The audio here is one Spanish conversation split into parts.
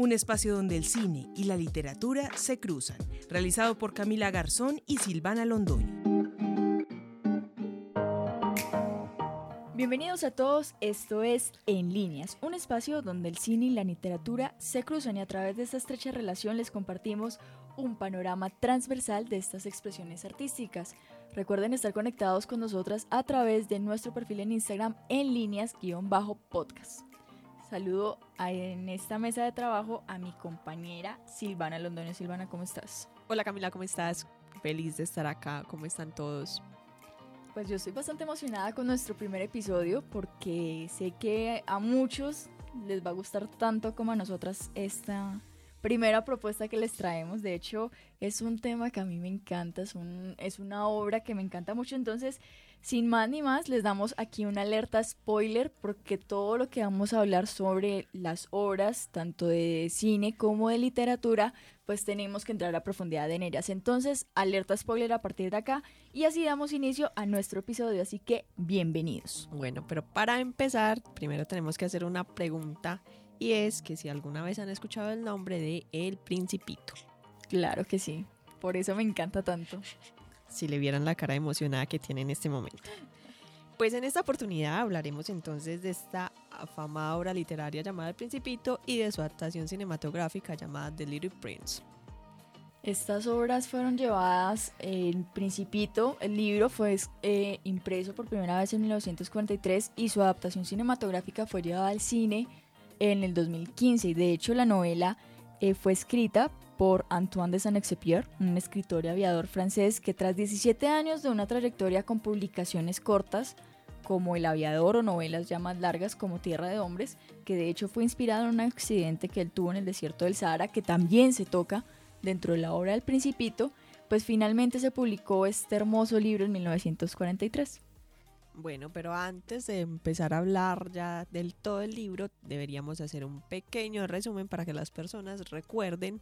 un espacio donde el cine y la literatura se cruzan, realizado por Camila Garzón y Silvana Londoño. Bienvenidos a todos, esto es En Líneas, un espacio donde el cine y la literatura se cruzan y a través de esta estrecha relación les compartimos un panorama transversal de estas expresiones artísticas. Recuerden estar conectados con nosotras a través de nuestro perfil en Instagram en líneas-podcast. Saludo en esta mesa de trabajo a mi compañera Silvana Londoño. Silvana, ¿cómo estás? Hola Camila, ¿cómo estás? Feliz de estar acá. ¿Cómo están todos? Pues yo estoy bastante emocionada con nuestro primer episodio porque sé que a muchos les va a gustar tanto como a nosotras esta primera propuesta que les traemos. De hecho, es un tema que a mí me encanta, es, un, es una obra que me encanta mucho. Entonces, sin más ni más, les damos aquí una alerta spoiler porque todo lo que vamos a hablar sobre las obras, tanto de cine como de literatura, pues tenemos que entrar a profundidad en ellas. Entonces, alerta spoiler a partir de acá y así damos inicio a nuestro episodio, así que bienvenidos. Bueno, pero para empezar, primero tenemos que hacer una pregunta y es que si alguna vez han escuchado el nombre de El Principito. Claro que sí, por eso me encanta tanto si le vieran la cara emocionada que tiene en este momento. Pues en esta oportunidad hablaremos entonces de esta afamada obra literaria llamada El Principito y de su adaptación cinematográfica llamada The Little Prince. Estas obras fueron llevadas, El Principito, el libro fue eh, impreso por primera vez en 1943 y su adaptación cinematográfica fue llevada al cine en el 2015 y de hecho la novela eh, fue escrita por Antoine de Saint-Exupéry, un escritor y aviador francés que tras 17 años de una trayectoria con publicaciones cortas, como El aviador o novelas ya más largas como Tierra de Hombres, que de hecho fue inspirado en un accidente que él tuvo en el desierto del Sahara, que también se toca dentro de la obra del Principito, pues finalmente se publicó este hermoso libro en 1943. Bueno, pero antes de empezar a hablar ya del todo el libro, deberíamos hacer un pequeño resumen para que las personas recuerden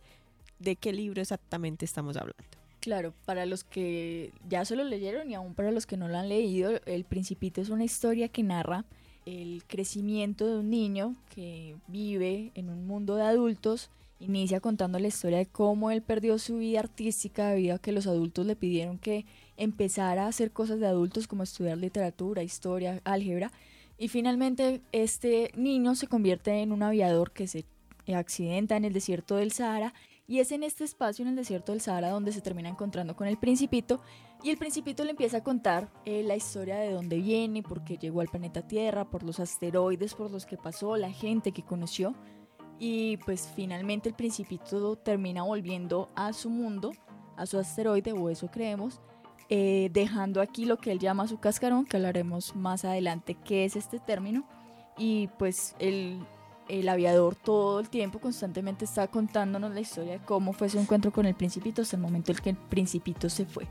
de qué libro exactamente estamos hablando. Claro, para los que ya se lo leyeron y aún para los que no lo han leído, El Principito es una historia que narra el crecimiento de un niño que vive en un mundo de adultos. Inicia contando la historia de cómo él perdió su vida artística debido a que los adultos le pidieron que empezara a hacer cosas de adultos como estudiar literatura, historia, álgebra. Y finalmente este niño se convierte en un aviador que se accidenta en el desierto del Sahara y es en este espacio, en el desierto del Sahara, donde se termina encontrando con el principito. Y el principito le empieza a contar eh, la historia de dónde viene, por qué llegó al planeta Tierra, por los asteroides por los que pasó, la gente que conoció. Y pues finalmente el principito termina volviendo a su mundo, a su asteroide, o eso creemos, eh, dejando aquí lo que él llama su cascarón, que hablaremos más adelante qué es este término. Y pues él el aviador todo el tiempo constantemente está contándonos la historia de cómo fue su encuentro con el principito hasta el momento en que el principito se fue.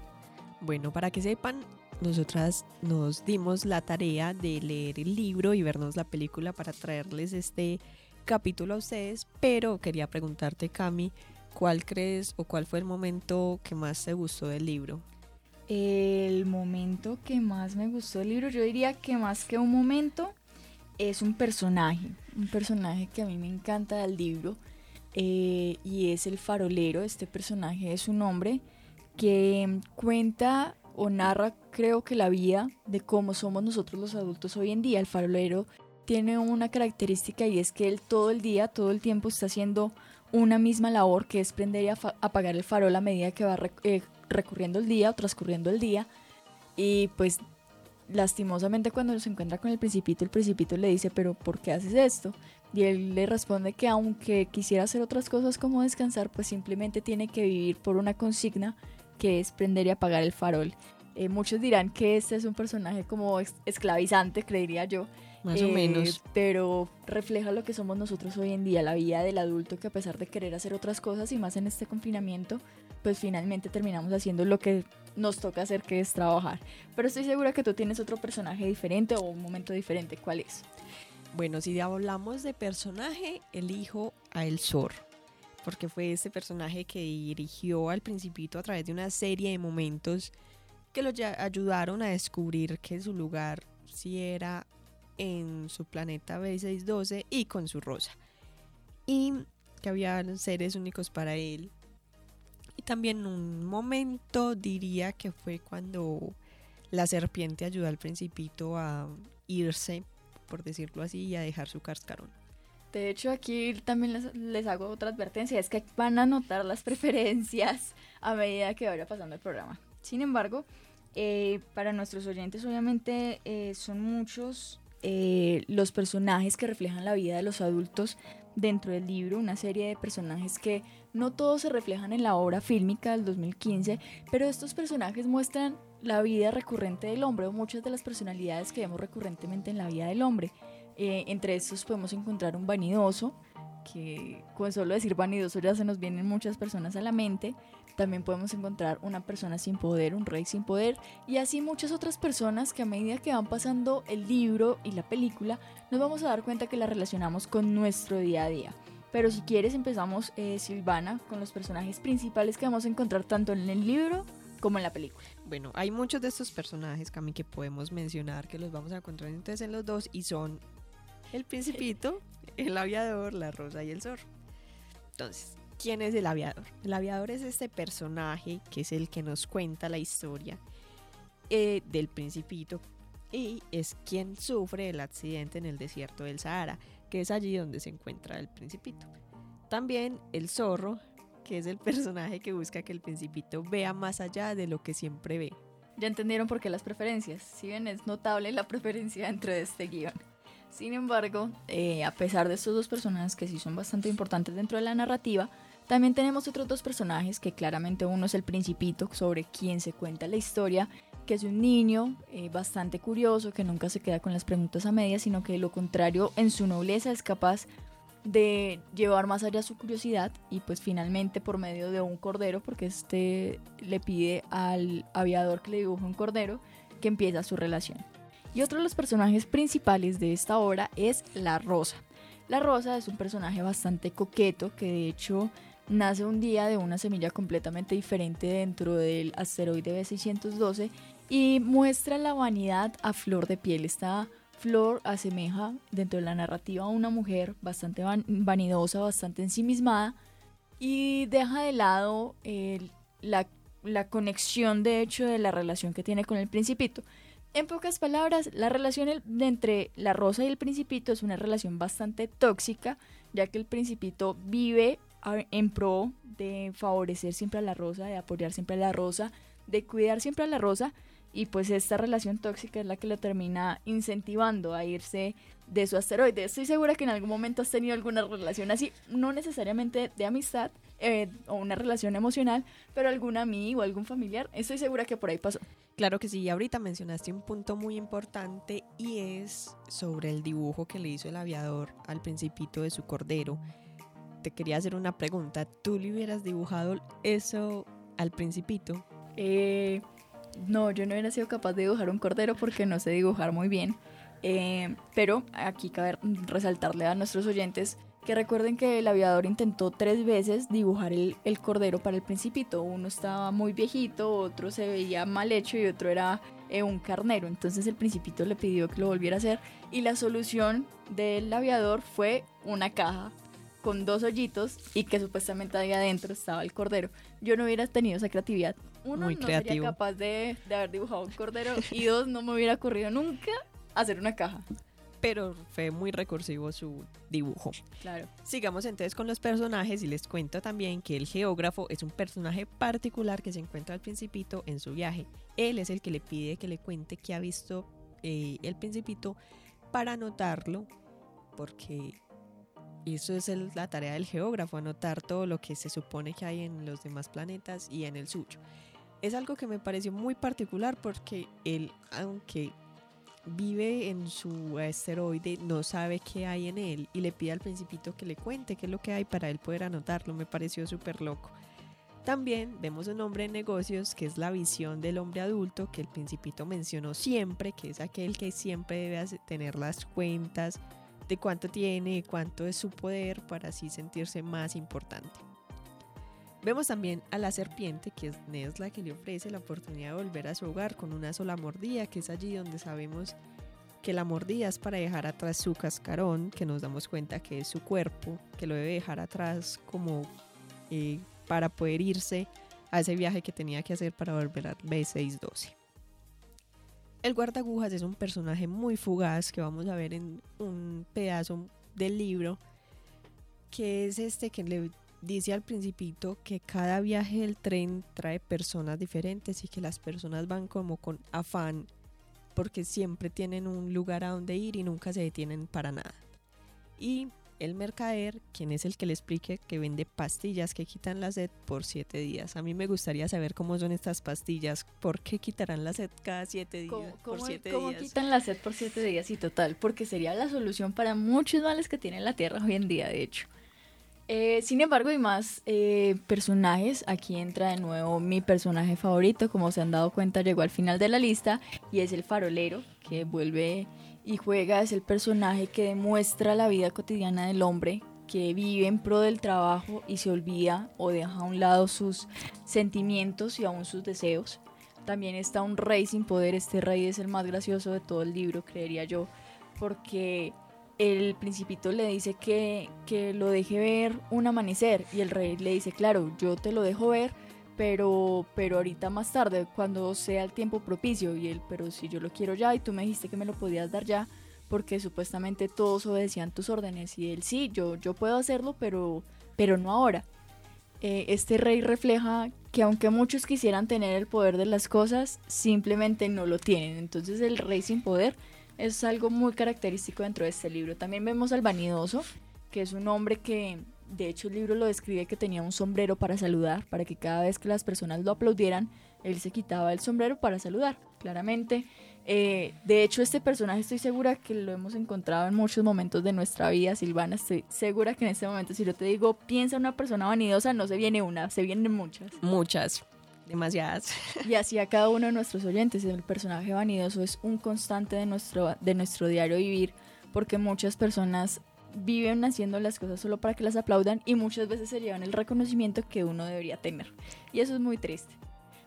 Bueno, para que sepan, nosotras nos dimos la tarea de leer el libro y vernos la película para traerles este capítulo a ustedes, pero quería preguntarte, Cami, ¿cuál crees o cuál fue el momento que más te gustó del libro? El momento que más me gustó del libro, yo diría que más que un momento, es un personaje, un personaje que a mí me encanta del libro eh, y es el farolero. Este personaje es un hombre que cuenta o narra, creo que la vida de cómo somos nosotros los adultos hoy en día. El farolero tiene una característica y es que él todo el día, todo el tiempo está haciendo una misma labor que es prender y apagar el farol a medida que va eh, recurriendo el día o transcurriendo el día. Y pues lastimosamente cuando se encuentra con el principito, el principito le dice, pero ¿por qué haces esto? Y él le responde que aunque quisiera hacer otras cosas como descansar, pues simplemente tiene que vivir por una consigna que es prender y apagar el farol. Eh, muchos dirán que este es un personaje como esclavizante, creería yo. Más o eh, menos. Pero refleja lo que somos nosotros hoy en día, la vida del adulto que a pesar de querer hacer otras cosas y más en este confinamiento, pues finalmente terminamos haciendo lo que nos toca hacer, que es trabajar. Pero estoy segura que tú tienes otro personaje diferente o un momento diferente. ¿Cuál es? Bueno, si hablamos de personaje, elijo a El Zor, porque fue ese personaje que dirigió al Principito a través de una serie de momentos que lo ayudaron a descubrir que su lugar sí era en su planeta B612 y con su rosa. Y que había seres únicos para él. Y también un momento diría que fue cuando la serpiente ayudó al principito a irse, por decirlo así, y a dejar su cascarón. De hecho, aquí también les, les, hago otra advertencia, es que van a notar las preferencias a medida que vaya pasando el programa. Sin embargo, eh, para nuestros oyentes obviamente eh, son muchos eh, los personajes que reflejan la vida de los adultos dentro del libro, una serie de personajes que no todos se reflejan en la obra fílmica del 2015, pero estos personajes muestran la vida recurrente del hombre o muchas de las personalidades que vemos recurrentemente en la vida del hombre. Eh, entre estos podemos encontrar un vanidoso, que con solo decir vanidoso ya se nos vienen muchas personas a la mente. También podemos encontrar una persona sin poder, un rey sin poder, y así muchas otras personas que a medida que van pasando el libro y la película, nos vamos a dar cuenta que la relacionamos con nuestro día a día. Pero si quieres empezamos, eh, Silvana, con los personajes principales que vamos a encontrar tanto en el libro como en la película. Bueno, hay muchos de estos personajes, Cami, que podemos mencionar que los vamos a encontrar entonces en los dos y son el principito, el aviador, la rosa y el zorro. Entonces, ¿quién es el aviador? El aviador es este personaje que es el que nos cuenta la historia eh, del principito y es quien sufre el accidente en el desierto del Sahara, que es allí donde se encuentra el principito. También el zorro, que es el personaje que busca que el principito vea más allá de lo que siempre ve. Ya entendieron por qué las preferencias, si bien es notable la preferencia dentro de este guion. Sin embargo, eh, a pesar de estos dos personajes que sí son bastante importantes dentro de la narrativa, también tenemos otros dos personajes que claramente uno es el principito sobre quien se cuenta la historia, que es un niño eh, bastante curioso que nunca se queda con las preguntas a medias, sino que lo contrario en su nobleza es capaz de llevar más allá su curiosidad y pues finalmente por medio de un cordero, porque este le pide al aviador que le dibuje un cordero, que empieza su relación. Y otro de los personajes principales de esta obra es la Rosa. La Rosa es un personaje bastante coqueto que de hecho nace un día de una semilla completamente diferente dentro del asteroide B612 y muestra la vanidad a flor de piel. Esta flor asemeja dentro de la narrativa a una mujer bastante vanidosa, bastante ensimismada y deja de lado la, la conexión de hecho de la relación que tiene con el principito. En pocas palabras, la relación entre la rosa y el principito es una relación bastante tóxica, ya que el principito vive en pro de favorecer siempre a la rosa, de apoyar siempre a la rosa, de cuidar siempre a la rosa, y pues esta relación tóxica es la que lo termina incentivando a irse de su asteroide. Estoy segura que en algún momento has tenido alguna relación así, no necesariamente de amistad eh, o una relación emocional, pero algún amigo, algún familiar, estoy segura que por ahí pasó. Claro que sí, ahorita mencionaste un punto muy importante y es sobre el dibujo que le hizo el aviador al principito de su cordero. Te quería hacer una pregunta, ¿tú le hubieras dibujado eso al principito? Eh, no, yo no hubiera sido capaz de dibujar un cordero porque no sé dibujar muy bien. Eh, pero aquí cabe resaltarle a nuestros oyentes que recuerden que el aviador intentó tres veces dibujar el, cordero para el principito. Uno estaba muy viejito, otro se veía mal hecho y otro era eh, un carnero. Entonces el principito le pidió que lo volviera a hacer y la solución del aviador fue una caja con dos hoyitos y que supuestamente ahí adentro estaba el cordero. Yo no hubiera tenido esa creatividad. Uno, no sería capaz de, de haber dibujado un cordero y dos, no me hubiera ocurrido nunca hacer una caja pero fue muy recursivo su dibujo. Claro. Sigamos entonces con los personajes y les cuento también que el geógrafo es un personaje particular que se encuentra al principito en su viaje. Él es el que le pide que le cuente qué ha visto eh, el principito para anotarlo, porque eso es la tarea del geógrafo, anotar todo lo que se supone que hay en los demás planetas y en el suyo. Es algo que me pareció muy particular porque él, aunque vive en su asteroide, no sabe qué hay en él y le pide al principito que le cuente qué es lo que hay para él poder anotarlo. Me pareció súper loco. También vemos un hombre en negocios que es la visión del hombre adulto que el principito mencionó siempre, que es aquel que siempre debe tener las cuentas de cuánto tiene, cuánto es su poder para así sentirse más importante. Vemos también a la serpiente, que es Nesla, que le ofrece la oportunidad de volver a su hogar con una sola mordida, que es allí donde sabemos que la mordida es para dejar atrás su cascarón, que nos damos cuenta que es su cuerpo, que lo debe dejar atrás como eh, para poder irse a ese viaje que tenía que hacer para volver al B612. El guardagujas es un personaje muy fugaz que vamos a ver en un pedazo del libro, que es este que le dice al principito que cada viaje del tren trae personas diferentes y que las personas van como con afán porque siempre tienen un lugar a donde ir y nunca se detienen para nada. Y el mercader, quien es el que le explique que vende pastillas que quitan la sed por siete días. A mí me gustaría saber cómo son estas pastillas, por qué quitarán la sed cada siete días. ¿Cómo, por siete cómo días. quitan la sed por siete días? Y total, porque sería la solución para muchos males que tiene la Tierra hoy en día, de hecho. Eh, sin embargo, hay más eh, personajes. Aquí entra de nuevo mi personaje favorito. Como se han dado cuenta, llegó al final de la lista. Y es el farolero, que vuelve y juega. Es el personaje que demuestra la vida cotidiana del hombre, que vive en pro del trabajo y se olvida o deja a un lado sus sentimientos y aún sus deseos. También está un rey sin poder. Este rey es el más gracioso de todo el libro, creería yo. Porque el principito le dice que, que lo deje ver un amanecer y el rey le dice, claro, yo te lo dejo ver, pero, pero ahorita más tarde, cuando sea el tiempo propicio. Y él, pero si yo lo quiero ya y tú me dijiste que me lo podías dar ya, porque supuestamente todos obedecían tus órdenes. Y él, sí, yo, yo puedo hacerlo, pero, pero no ahora. Eh, este rey refleja que aunque muchos quisieran tener el poder de las cosas, simplemente no lo tienen. Entonces el rey sin poder es algo muy característico dentro de este libro. También vemos al vanidoso, que es un hombre que, de hecho, el libro lo describe que tenía un sombrero para saludar, para que cada vez que las personas lo aplaudieran, él se quitaba el sombrero para saludar, claramente. Eh, de hecho, este personaje estoy segura que lo hemos encontrado en muchos momentos de nuestra vida, Silvana. Estoy segura que en este momento, si yo te digo, piensa una persona vanidosa, no se viene una, se vienen muchas. Muchas, demasiadas. Y así a cada uno de nuestros oyentes, el personaje vanidoso es un constante de nuestro, de nuestro diario vivir, porque muchas personas viven haciendo las cosas solo para que las aplaudan y muchas veces se llevan el reconocimiento que uno debería tener. Y eso es muy triste.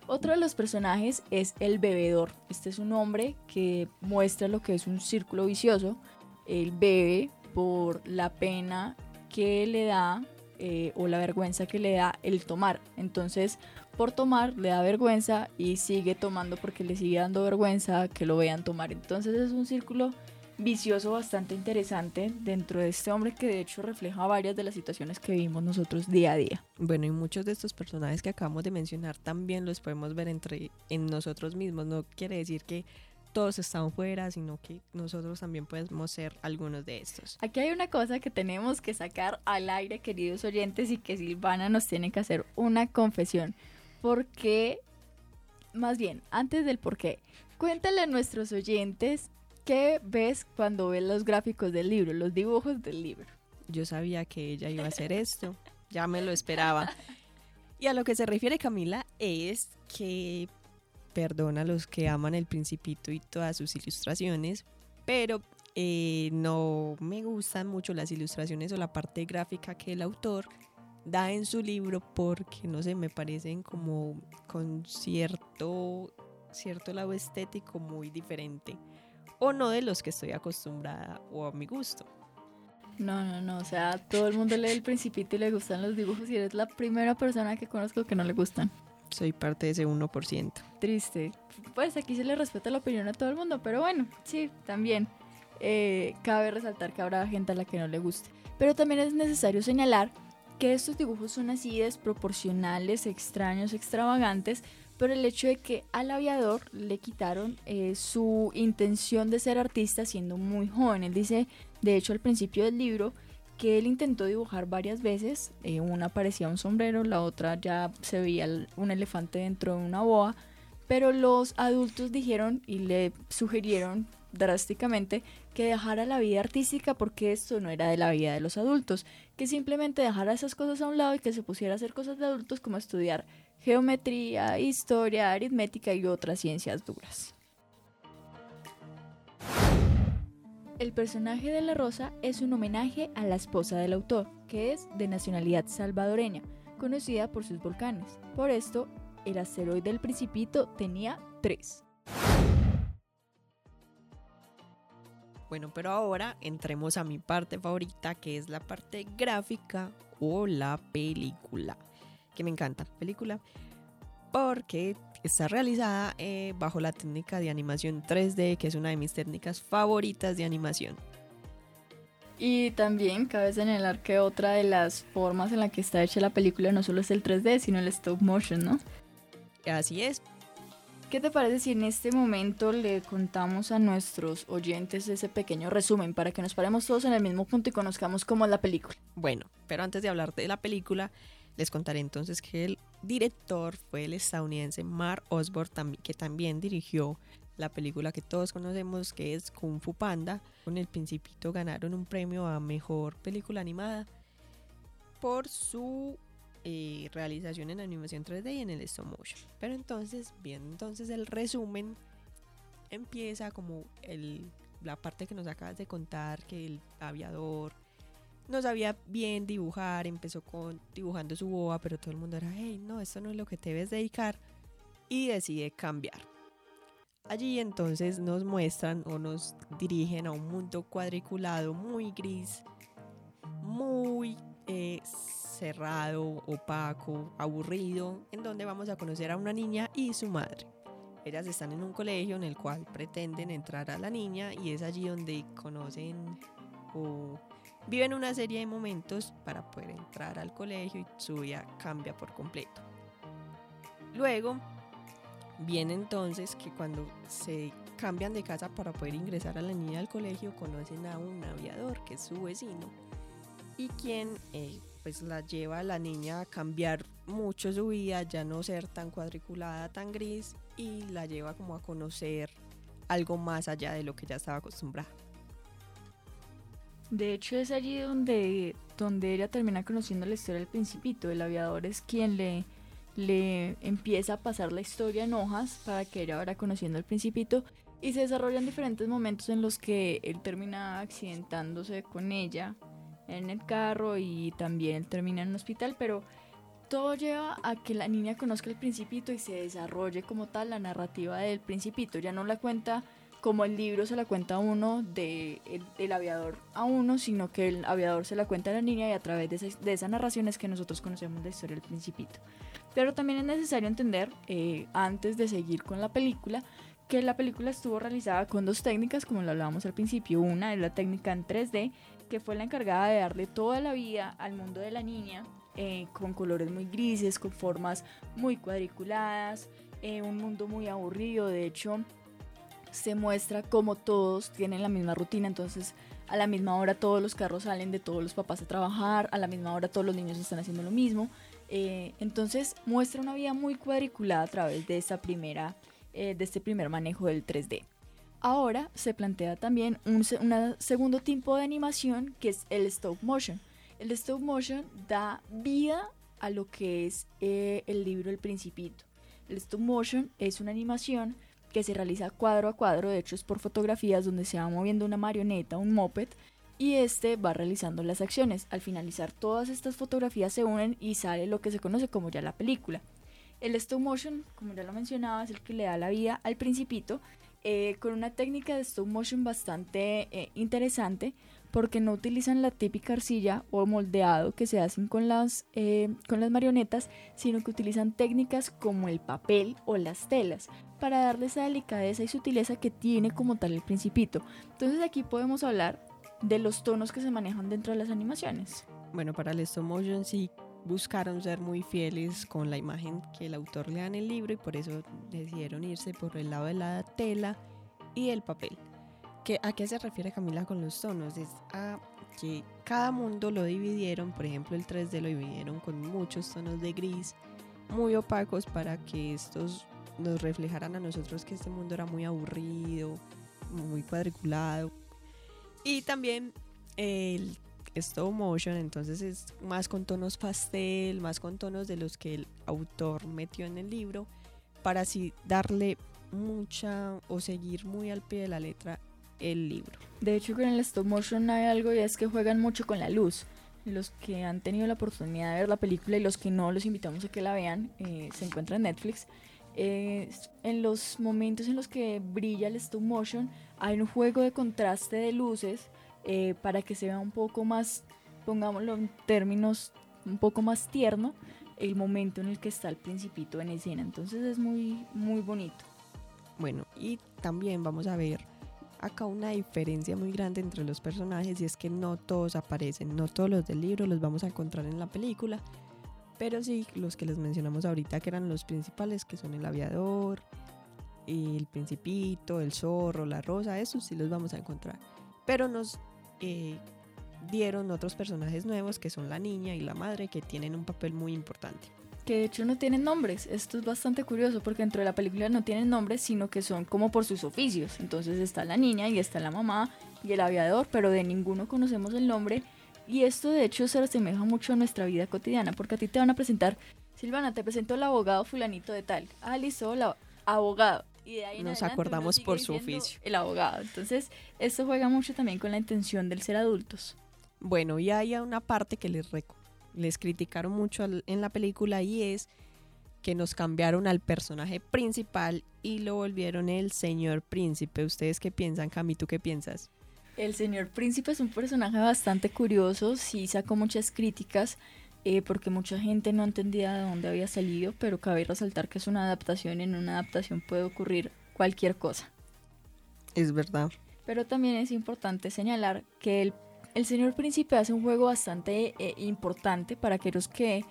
Otro de los personajes es el bebedor. Este es un hombre que muestra lo que es un círculo vicioso. Él bebe por la pena que le da eh, o la vergüenza que le da el tomar. Entonces, por tomar le da vergüenza y sigue tomando porque le sigue dando vergüenza que lo vean tomar. Entonces es un círculo vicioso bastante interesante dentro de este hombre que de hecho refleja varias de las situaciones que vivimos nosotros día a día. Bueno, y muchos de estos personajes que acabamos de mencionar también los podemos ver entre en nosotros mismos. No quiere decir que todos están fuera, sino que nosotros también podemos ser algunos de estos. Aquí hay una cosa que tenemos que sacar al aire, queridos oyentes, y que Silvana nos tiene que hacer una confesión. Porque, más bien, antes del por qué, cuéntale a nuestros oyentes qué ves cuando ves los gráficos del libro, los dibujos del libro. Yo sabía que ella iba a hacer esto, ya me lo esperaba. Y a lo que se refiere Camila es que perdona a los que aman el principito y todas sus ilustraciones, pero eh, no me gustan mucho las ilustraciones o la parte gráfica que el autor da en su libro porque no sé, me parecen como con cierto, cierto lado estético muy diferente o no de los que estoy acostumbrada o a mi gusto. No, no, no, o sea, todo el mundo lee el principito y le gustan los dibujos y eres la primera persona que conozco que no le gustan. Soy parte de ese 1%. Triste. Pues aquí se le respeta la opinión a todo el mundo, pero bueno, sí, también. Eh, cabe resaltar que habrá gente a la que no le guste. Pero también es necesario señalar que estos dibujos son así desproporcionales, extraños, extravagantes, pero el hecho de que al aviador le quitaron eh, su intención de ser artista siendo muy joven. Él dice, de hecho, al principio del libro, que él intentó dibujar varias veces. Eh, una parecía un sombrero, la otra ya se veía un elefante dentro de una boa. Pero los adultos dijeron y le sugirieron drásticamente que dejara la vida artística porque esto no era de la vida de los adultos, que simplemente dejara esas cosas a un lado y que se pusiera a hacer cosas de adultos como estudiar geometría, historia, aritmética y otras ciencias duras. El personaje de la rosa es un homenaje a la esposa del autor, que es de nacionalidad salvadoreña, conocida por sus volcanes. Por esto, el asteroide del Principito tenía tres. Bueno, pero ahora entremos a mi parte favorita, que es la parte gráfica o la película, que me encanta, película, porque está realizada eh, bajo la técnica de animación 3D, que es una de mis técnicas favoritas de animación. Y también cabe señalar que otra de las formas en la que está hecha la película no solo es el 3D, sino el stop motion, ¿no? Así es. ¿Qué te parece si en este momento le contamos a nuestros oyentes ese pequeño resumen para que nos paremos todos en el mismo punto y conozcamos cómo es la película? Bueno, pero antes de hablar de la película, les contaré entonces que el director fue el estadounidense Mark Osborne, que también dirigió la película que todos conocemos que es Kung Fu Panda. Con El Principito ganaron un premio a Mejor Película Animada por su eh, realización en animación 3D y en el stop motion. Pero entonces, bien, entonces el resumen empieza como el, la parte que nos acabas de contar, que el aviador no sabía bien dibujar, empezó con dibujando su boa, pero todo el mundo era, hey, no, esto no es lo que te debes dedicar, y decide cambiar. Allí entonces nos muestran o nos dirigen a un mundo cuadriculado muy gris, muy eh, cerrado, opaco, aburrido, en donde vamos a conocer a una niña y su madre. Ellas están en un colegio en el cual pretenden entrar a la niña y es allí donde conocen o viven una serie de momentos para poder entrar al colegio y su vida cambia por completo. Luego Viene entonces que cuando se cambian de casa para poder ingresar a la niña al colegio, conocen a un aviador que es su vecino y quien eh, pues la lleva a la niña a cambiar mucho su vida, ya no ser tan cuadriculada, tan gris y la lleva como a conocer algo más allá de lo que ya estaba acostumbrada. De hecho es allí donde, donde ella termina conociendo la historia del principito. El aviador es quien le le empieza a pasar la historia en hojas para que ella vaya conociendo al principito y se desarrollan diferentes momentos en los que él termina accidentándose con ella en el carro y también termina en un hospital, pero todo lleva a que la niña conozca el principito y se desarrolle como tal la narrativa del principito. Ya no la cuenta como el libro se la cuenta a uno de el, aviador a uno, sino que el aviador se la cuenta a la niña y a través de, de esa narración es que nosotros conocemos la historia del principito. Pero también es necesario entender, eh, antes de seguir con la película, que la película estuvo realizada con dos técnicas, como lo hablábamos al principio. Una es la técnica en 3D, que fue la encargada de darle toda la vida al mundo de la niña, eh, con colores muy grises, con formas muy cuadriculadas, eh, un mundo muy aburrido. De hecho, se muestra como todos tienen la misma rutina, entonces a la misma hora todos los carros salen de todos los papás a trabajar, a la misma hora todos los niños están haciendo lo mismo. Eh, entonces muestra una vida muy cuadriculada a través de, esta primera, eh, de este primer manejo del 3D. Ahora se plantea también un segundo tipo de animación que es el stop motion. El stop motion da vida a lo que es eh, el libro El Principito. El stop motion es una animación que se realiza cuadro a cuadro, de hecho es por fotografías donde se va moviendo una marioneta, un moped, y este va realizando las acciones. Al finalizar todas estas fotografías se unen y sale lo que se conoce como ya la película. El stop motion, como ya lo mencionaba, es el que le da la vida al principito, eh, con una técnica de stop motion bastante eh, interesante, porque no utilizan la típica arcilla o moldeado que se hacen con las, eh, con las marionetas, sino que utilizan técnicas como el papel o las telas, para darle esa delicadeza y sutileza que tiene como tal el principito. Entonces aquí podemos hablar de los tonos que se manejan dentro de las animaciones. Bueno, para el stop motion sí buscaron ser muy fieles con la imagen que el autor le da en el libro y por eso decidieron irse por el lado de la tela y el papel. ¿Qué, ¿A qué se refiere Camila con los tonos? Es a que cada mundo lo dividieron, por ejemplo el 3D lo dividieron con muchos tonos de gris muy opacos para que estos nos reflejaran a nosotros que este mundo era muy aburrido, muy cuadriculado, y también el stop motion, entonces es más con tonos pastel, más con tonos de los que el autor metió en el libro, para así darle mucha o seguir muy al pie de la letra el libro. De hecho, con el stop motion hay algo y es que juegan mucho con la luz. Los que han tenido la oportunidad de ver la película y los que no, los invitamos a que la vean, eh, se encuentra en Netflix. eh, en los momentos en los que brilla el stop motion hay un juego de contraste de luces eh, para que se vea un poco más, pongámoslo en términos un poco más tierno, el momento en el que está el principito en escena. Entonces es muy, muy bonito. Bueno, y también vamos a ver acá una diferencia muy grande entre los personajes y es que no todos aparecen, no todos los del libro los vamos a encontrar en la película, pero sí los que les mencionamos ahorita que eran los principales, que son el aviador, el principito, el zorro, la rosa, esos sí los vamos a encontrar. Pero nos eh, dieron otros personajes nuevos que son la niña y la madre que tienen un papel muy importante que de hecho no tienen nombres. Esto es bastante curioso porque dentro de la película no tienen nombres, sino que son como por sus oficios. Entonces está la niña y está la mamá y el aviador, pero de ninguno conocemos el nombre. Y esto de hecho se asemeja mucho a nuestra vida cotidiana, porque a ti te van a presentar, Silvana, te presento al abogado fulanito de tal. Ah, listo, la abogado. Y de ahí Nos acordamos por su oficio. El abogado. Entonces, esto juega mucho también con la intención del ser adultos. Bueno, y hay una parte que les recuerdo les criticaron mucho en la película y es que nos cambiaron al personaje principal y lo volvieron el señor príncipe. ¿Ustedes qué piensan, Cami? ¿Tú qué piensas? El señor príncipe es un personaje bastante curioso, sí sacó muchas críticas eh, porque mucha gente no entendía de dónde había salido, pero cabe resaltar que es una adaptación y en una adaptación puede ocurrir cualquier cosa. Es verdad. Pero también es importante señalar que el el señor príncipe hace un juego bastante eh, importante para aquellos que,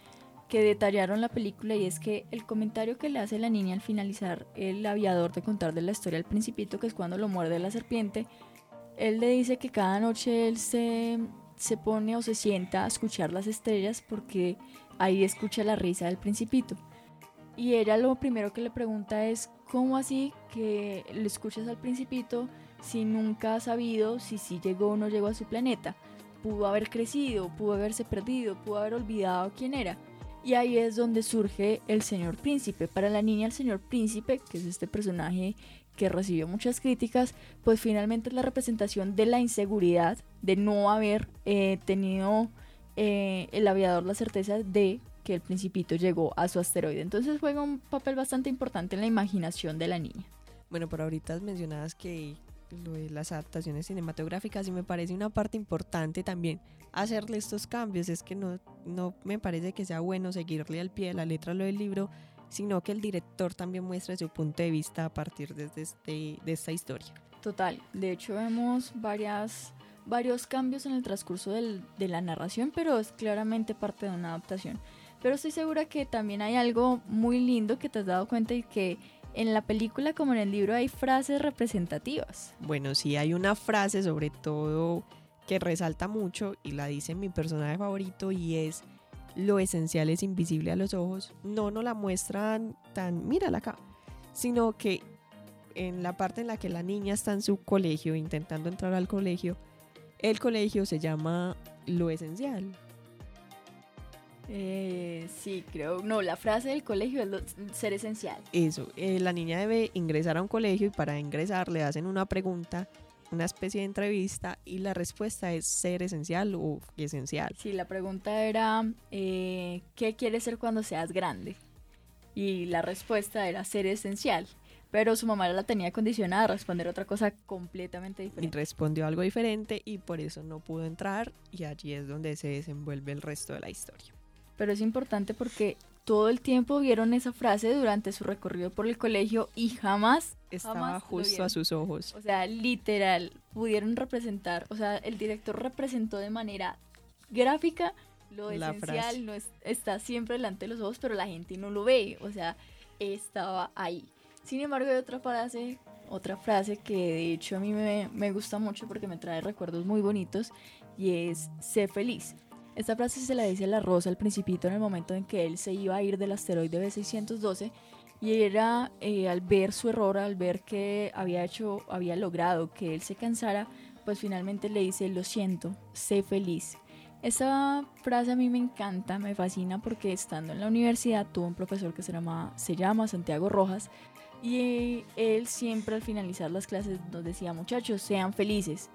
que detallaron la película y es que el comentario que le hace la niña al finalizar el aviador de contar de la historia al principito, que es cuando lo muerde la serpiente, él le dice que cada noche él se, se pone o se sienta a escuchar las estrellas porque ahí escucha la risa del principito. Y ella lo primero que le pregunta es, ¿cómo así que le escuchas al principito? Si nunca ha sabido si sí llegó o no llegó a su planeta. Pudo haber crecido, pudo haberse perdido, pudo haber olvidado quién era. Y ahí es donde surge el señor príncipe. Para la niña el señor príncipe, que es este personaje que recibió muchas críticas, pues finalmente es la representación de la inseguridad, de no haber eh, tenido eh, el aviador la certeza de que el principito llegó a su asteroide. Entonces juega un papel bastante importante en la imaginación de la niña. Bueno, por ahorita mencionadas que lo de las adaptaciones cinematográficas y me parece una parte importante también hacerle estos cambios. Es que no, no me parece que sea bueno seguirle al pie de la letra lo del libro, sino que el director también muestre su punto de vista a partir de, este, de esta historia. Total, de hecho vemos varias, varios cambios en el transcurso del, de la narración, pero es claramente parte de una adaptación. Pero estoy segura que también hay algo muy lindo que te has dado cuenta y que en la película como en el libro hay frases representativas. Bueno, sí hay una frase sobre todo que resalta mucho y la dice mi personaje favorito y es lo esencial es invisible a los ojos. No nos la muestran tan, mírala acá, sino que en la parte en la que la niña está en su colegio intentando entrar al colegio, el colegio se llama lo esencial eh, sí, creo. No, la frase del colegio es ser esencial. Eso, eh, la niña debe ingresar a un colegio y para ingresar le hacen una pregunta, una especie de entrevista y la respuesta es ser esencial o esencial. Sí, la pregunta era, eh, ¿qué quieres ser cuando seas grande? Y la respuesta era ser esencial. Pero su mamá la tenía condicionada a responder otra cosa completamente diferente. Y respondió algo diferente y por eso no pudo entrar y allí es donde se desenvuelve el resto de la historia pero es importante porque todo el tiempo vieron esa frase durante su recorrido por el colegio y jamás estaba justo a sus ojos. O sea, literal, pudieron representar, o sea, el director representó de manera gráfica lo esencial, no está siempre delante de los ojos, pero la gente no lo ve, o sea, estaba ahí. Sin embargo, hay otra frase, otra frase que de hecho a mí me, me gusta mucho porque me trae recuerdos muy bonitos y es sé feliz. Esta frase se la dice la Rosa al principito en el momento en que él se iba a ir del asteroide B612 y era eh, al ver su error, al ver que había hecho, había logrado que él se cansara, pues finalmente le dice, lo siento, sé feliz. Esta frase a mí me encanta, me fascina porque estando en la universidad tuvo un profesor que se llama, se llama Santiago Rojas y él siempre al finalizar las clases nos decía, muchachos, sean felices.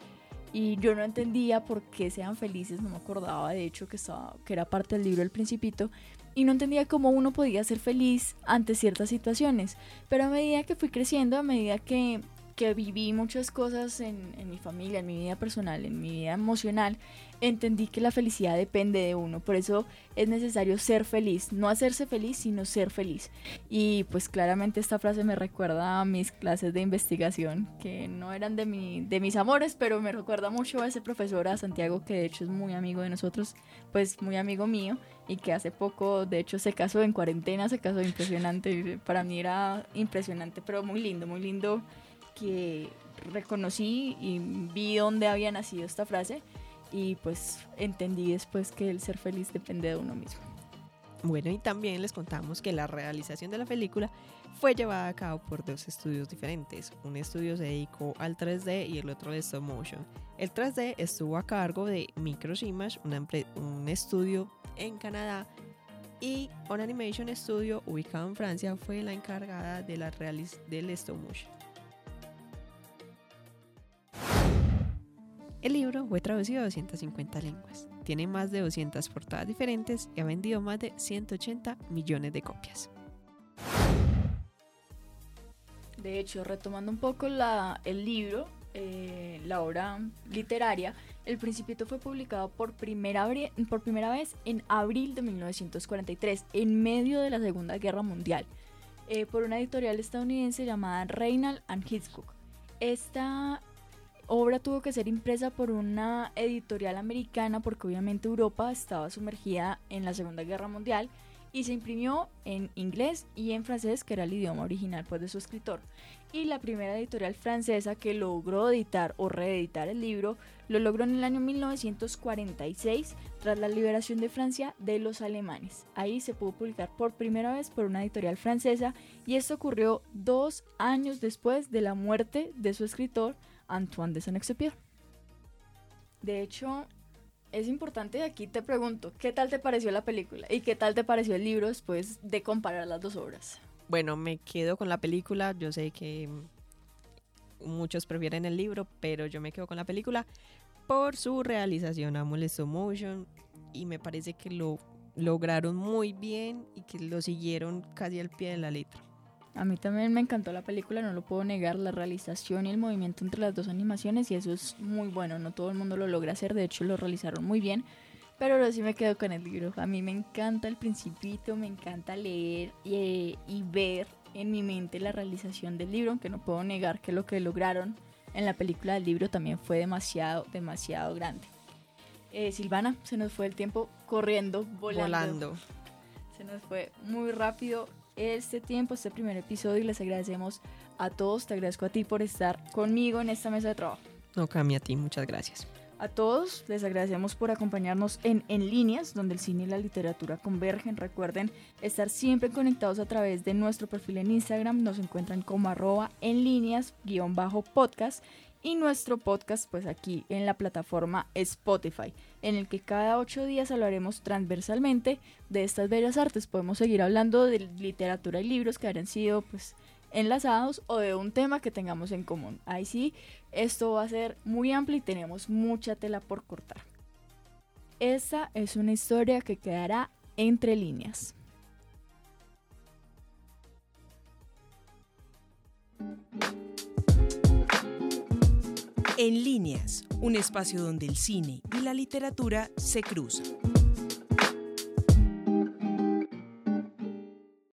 Y yo no entendía por qué sean felices, no me acordaba de hecho que, estaba, que era parte del libro El Principito, y no entendía cómo uno podía ser feliz ante ciertas situaciones. Pero a medida que fui creciendo, a medida que que viví muchas cosas en, mi familia, en mi vida personal, en mi vida emocional, entendí que la felicidad depende de uno. Por eso es necesario ser feliz, no hacerse feliz, sino ser feliz. Y pues claramente esta frase me recuerda a mis clases de investigación, que no eran de, mi, de mis amores, pero me recuerda mucho a ese profesor, a Santiago, que de hecho es muy amigo de nosotros, pues muy amigo mío, y que hace poco, de hecho, se casó en cuarentena, se casó impresionante. Para mí era impresionante, pero muy lindo, muy lindo que reconocí y vi dónde había nacido esta frase y pues entendí después que el ser feliz depende de uno mismo. Bueno, y también les contamos que la realización de la película fue llevada a cabo por dos estudios diferentes. Un estudio se dedicó al 3D y el otro de stop motion. El 3D estuvo a cargo de Microimage, un estudio en Canadá, y On Animation Studio, ubicado en Francia, fue la encargada de la del stop motion. El libro fue traducido a 250 lenguas, tiene más de 200 portadas diferentes y ha vendido más de 180 millones de copias. De hecho, retomando un poco el libro, eh, la obra literaria, El Principito fue publicado por primera, por vez en abril de 1943, en medio de la Segunda Guerra Mundial, eh, por una editorial estadounidense llamada Reynald and Hitchcock. Esta obra tuvo que ser impresa por una editorial americana porque obviamente Europa estaba sumergida en la Segunda Guerra Mundial y se imprimió en inglés y en francés, que era el idioma original pues, de su escritor. Y la primera editorial francesa que logró editar o reeditar el libro lo logró en el año 1946 tras la liberación de Francia de los alemanes. Ahí se pudo publicar por primera vez por una editorial francesa y esto ocurrió dos años después de la muerte de su escritor Antoine de Saint-Exupéry. De hecho, es importante, aquí te pregunto, ¿qué tal te pareció la película y qué tal te pareció el libro después de comparar las dos obras? Bueno, me quedo con la película, yo sé que muchos prefieren el libro, pero yo me quedo con la película por su realización, amo el stop motion y me parece que lo lograron muy bien y que lo siguieron casi al pie de la letra. A mí también me encantó la película, no lo puedo negar, la realización y el movimiento entre las dos animaciones y eso es muy bueno, no todo el mundo lo logra hacer, de hecho lo realizaron muy bien, pero ahora sí me quedo con el libro. A mí me encanta el principito, me encanta leer y, ver en mi mente la realización del libro, aunque no puedo negar que lo que lograron en la película del libro también fue demasiado, demasiado grande. Eh, Silvana, se nos fue el tiempo corriendo, volando. volando. Se nos fue muy rápido este tiempo, este primer episodio y les agradecemos a todos. Te agradezco a ti por estar conmigo en esta mesa de trabajo. No, cambia a ti, muchas gracias. A todos les agradecemos por acompañarnos en En Líneas, donde el cine y la literatura convergen. Recuerden estar siempre conectados a través de nuestro perfil en Instagram. Nos encuentran como arroba en líneas guion bajo podcast y nuestro podcast pues aquí en la plataforma Spotify, en el que cada ocho días hablaremos transversalmente de estas bellas artes. Podemos seguir hablando de literatura y libros que hayan sido pues enlazados o de un tema que tengamos en común. Ahí sí, esto va a ser muy amplio y tenemos mucha tela por cortar. Esta es una historia que quedará entre líneas. En líneas, un espacio donde el cine y la literatura se cruzan.